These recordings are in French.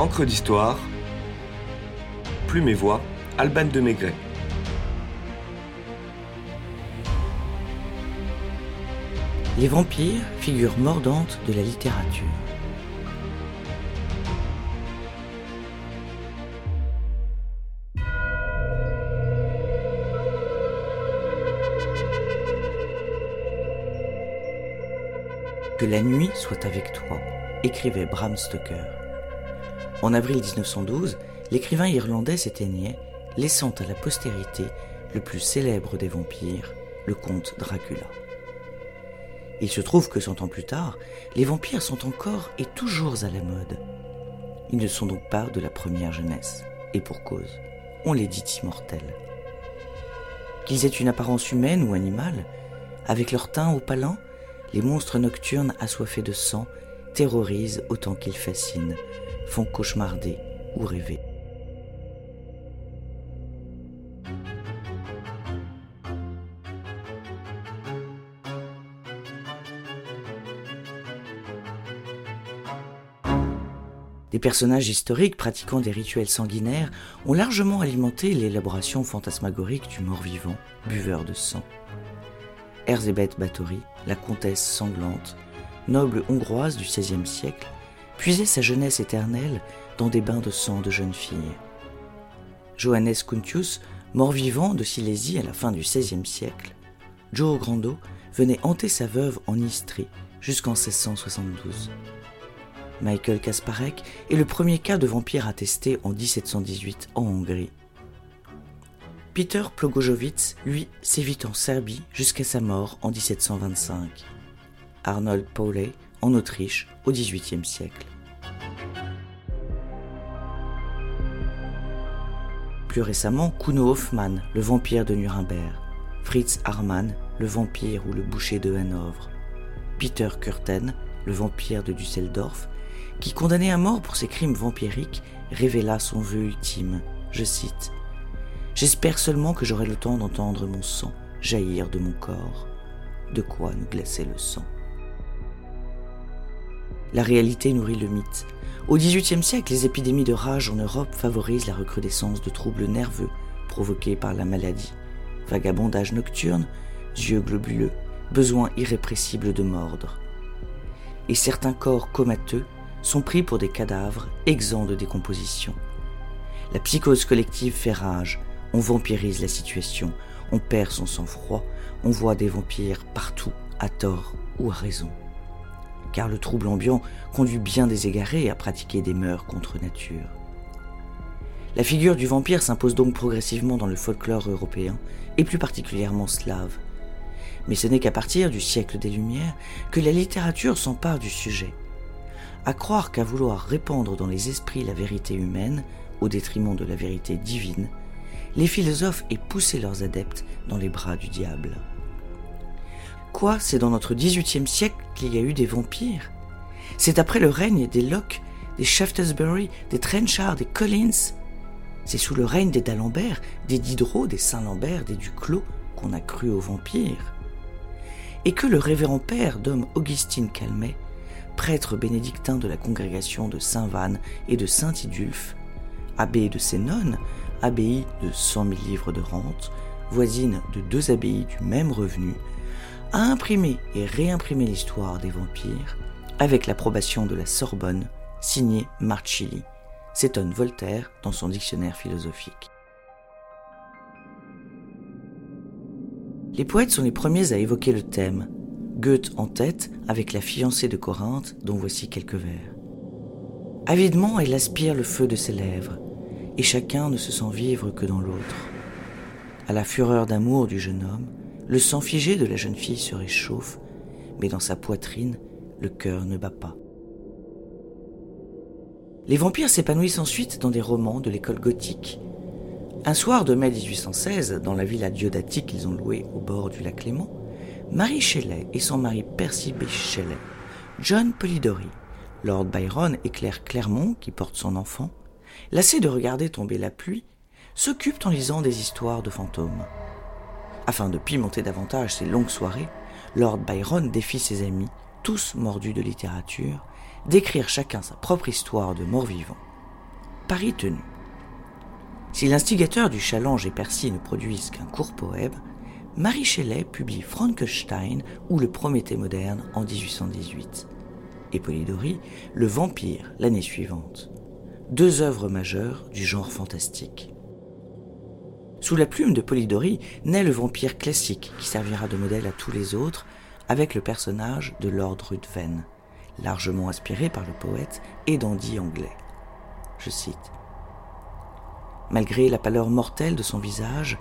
Encre d'histoire, Plume et Voix, Alban de Maigret. Les vampires, figures mordantes de la littérature. Que la nuit soit avec toi, écrivait Bram Stoker. En avril 1912, l'écrivain irlandais s'éteignait, laissant à la postérité le plus célèbre des vampires, le comte Dracula. Il se trouve que cent ans plus tard, les vampires sont encore et toujours à la mode. Ils ne sont donc pas de la première jeunesse, et pour cause, on les dit immortels. Qu'ils aient une apparence humaine ou animale, avec leur teint opalant, les monstres nocturnes assoiffés de sang terrorisent autant qu'ils fascinent, font cauchemarder ou rêver. Des personnages historiques pratiquant des rituels sanguinaires ont largement alimenté l'élaboration fantasmagorique du mort-vivant, buveur de sang. Erzébeth Báthory, la comtesse sanglante, noble hongroise du XVIe siècle, puisait sa jeunesse éternelle dans des bains de sang de jeunes filles. Johannes Kuntius, mort-vivant de Silésie à la fin du XVIe siècle, Joe Grando venait hanter sa veuve en Istrie jusqu'en 1672. Michael Kasparek est le premier cas de vampire attesté en 1718 en Hongrie. Peter Plogojowicz, lui, sévit en Serbie jusqu'à sa mort en 1725. Arnold Pauley en Autriche au XVIIIe siècle. Plus récemment, Kuno Hoffmann, le vampire de Nuremberg, Fritz Harmann, le vampire ou le boucher de Hanovre, Peter Kurten, le vampire de Düsseldorf, qui, condamné à mort pour ses crimes vampiriques, révéla son vœu ultime. Je cite J'espère seulement que j'aurai le temps d'entendre mon sang jaillir de mon corps. De quoi nous glacer le sang La réalité nourrit le mythe. Au XVIIIe siècle, les épidémies de rage en Europe favorisent la recrudescence de troubles nerveux provoqués par la maladie. Vagabondage nocturne, yeux globuleux, besoin irrépressible de mordre. Et certains corps comateux sont pris pour des cadavres exempts de décomposition. La psychose collective fait rage, on vampirise la situation, on perd son sang-froid, on voit des vampires partout, à tort ou à raison. Car le trouble ambiant conduit bien des égarés à pratiquer des mœurs contre nature. La figure du vampire s'impose donc progressivement dans le folklore européen, et plus particulièrement slave. Mais ce n'est qu'à partir du siècle des Lumières que la littérature s'empare du sujet à croire qu'à vouloir répandre dans les esprits la vérité humaine, au détriment de la vérité divine, les philosophes aient poussé leurs adeptes dans les bras du diable. Quoi, c'est dans notre XVIIIe siècle qu'il y a eu des vampires? C'est après le règne des Locke, des Shaftesbury, des Trenchard, des Collins. C'est sous le règne des d'Alembert, des Diderot, des Saint-Lambert, des Duclos qu'on a cru aux vampires. Et que le révérend père d'homme Augustine Calmet prêtre bénédictin de la congrégation de Saint-Vanne et de Saint-Idulphe, abbé de Sénone, abbaye de cent mille livres de rente, voisine de deux abbayes du même revenu, a imprimé et réimprimé l'histoire des vampires avec l'approbation de la Sorbonne, signée Marchilly, s'étonne Voltaire dans son dictionnaire philosophique. Les poètes sont les premiers à évoquer le thème, Goethe en tête avec la fiancée de Corinthe dont voici quelques vers. Avidement, elle aspire le feu de ses lèvres, et chacun ne se sent vivre que dans l'autre. À la fureur d'amour du jeune homme, le sang figé de la jeune fille se réchauffe, mais dans sa poitrine, le cœur ne bat pas. Les vampires s'épanouissent ensuite dans des romans de l'école gothique. Un soir de mai 1816, dans la villa diodatique qu'ils ont louée au bord du lac Léman, Marie Shelley et son mari Percy B. Shelley, John Polidori, Lord Byron et Claire Clermont, qui porte son enfant, lassés de regarder tomber la pluie, s'occupent en lisant des histoires de fantômes. Afin de pimenter davantage ces longues soirées, Lord Byron défie ses amis, tous mordus de littérature, d'écrire chacun sa propre histoire de mort-vivant. pari tenu. Si l'instigateur du challenge et Percy ne produisent qu'un court poème, Marie Shelley publie Frankenstein ou le Prométhée moderne en 1818 et Polidori Le Vampire l'année suivante. Deux œuvres majeures du genre fantastique. Sous la plume de Polidori naît le vampire classique qui servira de modèle à tous les autres avec le personnage de Lord Ruthven, largement inspiré par le poète et dandy anglais. Je cite Malgré la pâleur mortelle de son visage,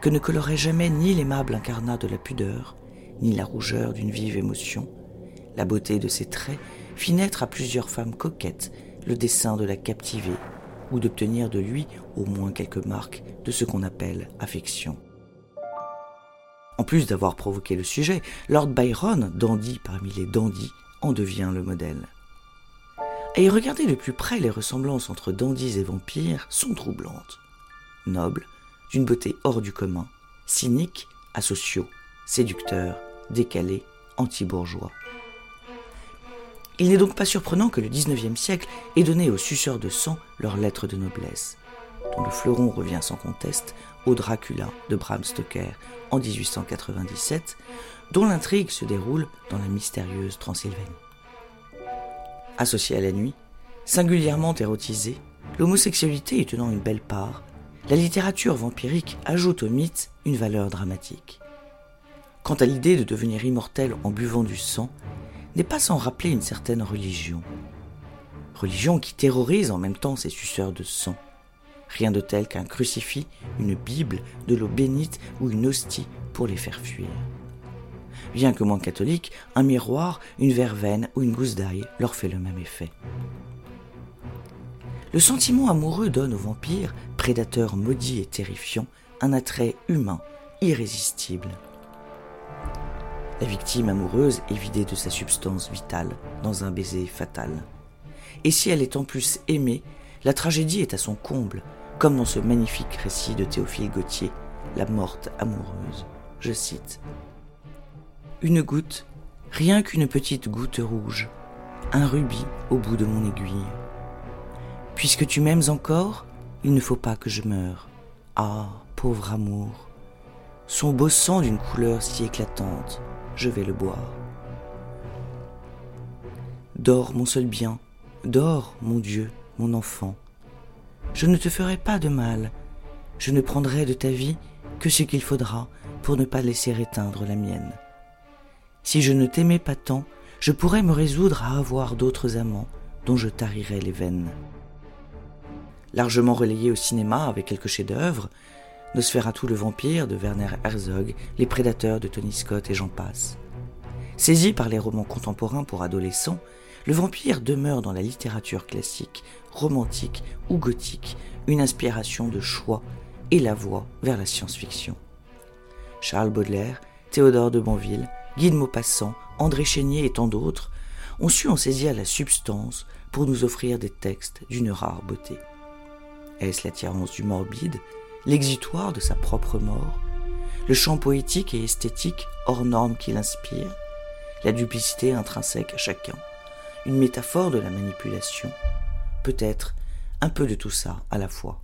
que ne colorait jamais ni l'aimable incarnat de la pudeur, ni la rougeur d'une vive émotion, la beauté de ses traits fit naître à plusieurs femmes coquettes le dessein de la captiver ou d'obtenir de lui au moins quelques marques de ce qu'on appelle affection. En plus d'avoir provoqué le sujet, Lord Byron, dandy parmi les dandys, en devient le modèle. Et regarder de plus près, les ressemblances entre dandys et vampires sont troublantes. Nobles, d'une beauté hors du commun, cyniques, asociaux, séducteurs, décalés, anti-bourgeois. Il n'est donc pas surprenant que le XIXe siècle ait donné aux suceurs de sang leurs lettres de noblesse, dont le fleuron revient sans conteste au Dracula de Bram Stoker en 1897, dont l'intrigue se déroule dans la mystérieuse Transylvanie. Associée à la nuit, singulièrement érotisée, l'homosexualité y tenant une belle part, la littérature vampirique ajoute au mythe une valeur dramatique. Quant à l'idée de devenir immortel en buvant du sang, n'est pas sans rappeler une certaine religion. Religion qui terrorise en même temps ses suceurs de sang. Rien de tel qu'un crucifix, une Bible, de l'eau bénite ou une hostie pour les faire fuir. Bien que moins catholique, un miroir, une verveine ou une gousse d'ail leur fait le même effet. Le sentiment amoureux donne aux vampires, prédateurs maudits et terrifiants, un attrait humain, irrésistible. La victime amoureuse est vidée de sa substance vitale dans un baiser fatal. Et si elle est en plus aimée, la tragédie est à son comble, comme dans ce magnifique récit de Théophile Gautier, La morte amoureuse. Je cite Une goutte, rien qu'une petite goutte rouge, un rubis au bout de mon aiguille. Puisque tu m'aimes encore, il ne faut pas que je meure. Ah, pauvre amour, son beau sang d'une couleur si éclatante, je vais le boire. Dors, mon seul bien, dors, mon Dieu, mon enfant. Je ne te ferai pas de mal, je ne prendrai de ta vie que ce qu'il faudra pour ne pas laisser éteindre la mienne. Si je ne t'aimais pas tant, je pourrais me résoudre à avoir d'autres amants dont je tarirais les veines. Largement relayé au cinéma avec quelques chefs-d'œuvre, Nosferatu le vampire de Werner Herzog, Les prédateurs de Tony Scott et j'en passe. Saisi par les romans contemporains pour adolescents, le vampire demeure dans la littérature classique, romantique ou gothique, une inspiration de choix et la voie vers la science-fiction. Charles Baudelaire, Théodore de Banville, Guy de Maupassant, André Chénier et tant d'autres ont su en saisir la substance pour nous offrir des textes d'une rare beauté. Est-ce l'attirance du morbide, l'exutoire de sa propre mort, le chant poétique et esthétique hors norme qui l'inspire, la duplicité intrinsèque à chacun, une métaphore de la manipulation, peut-être un peu de tout ça à la fois.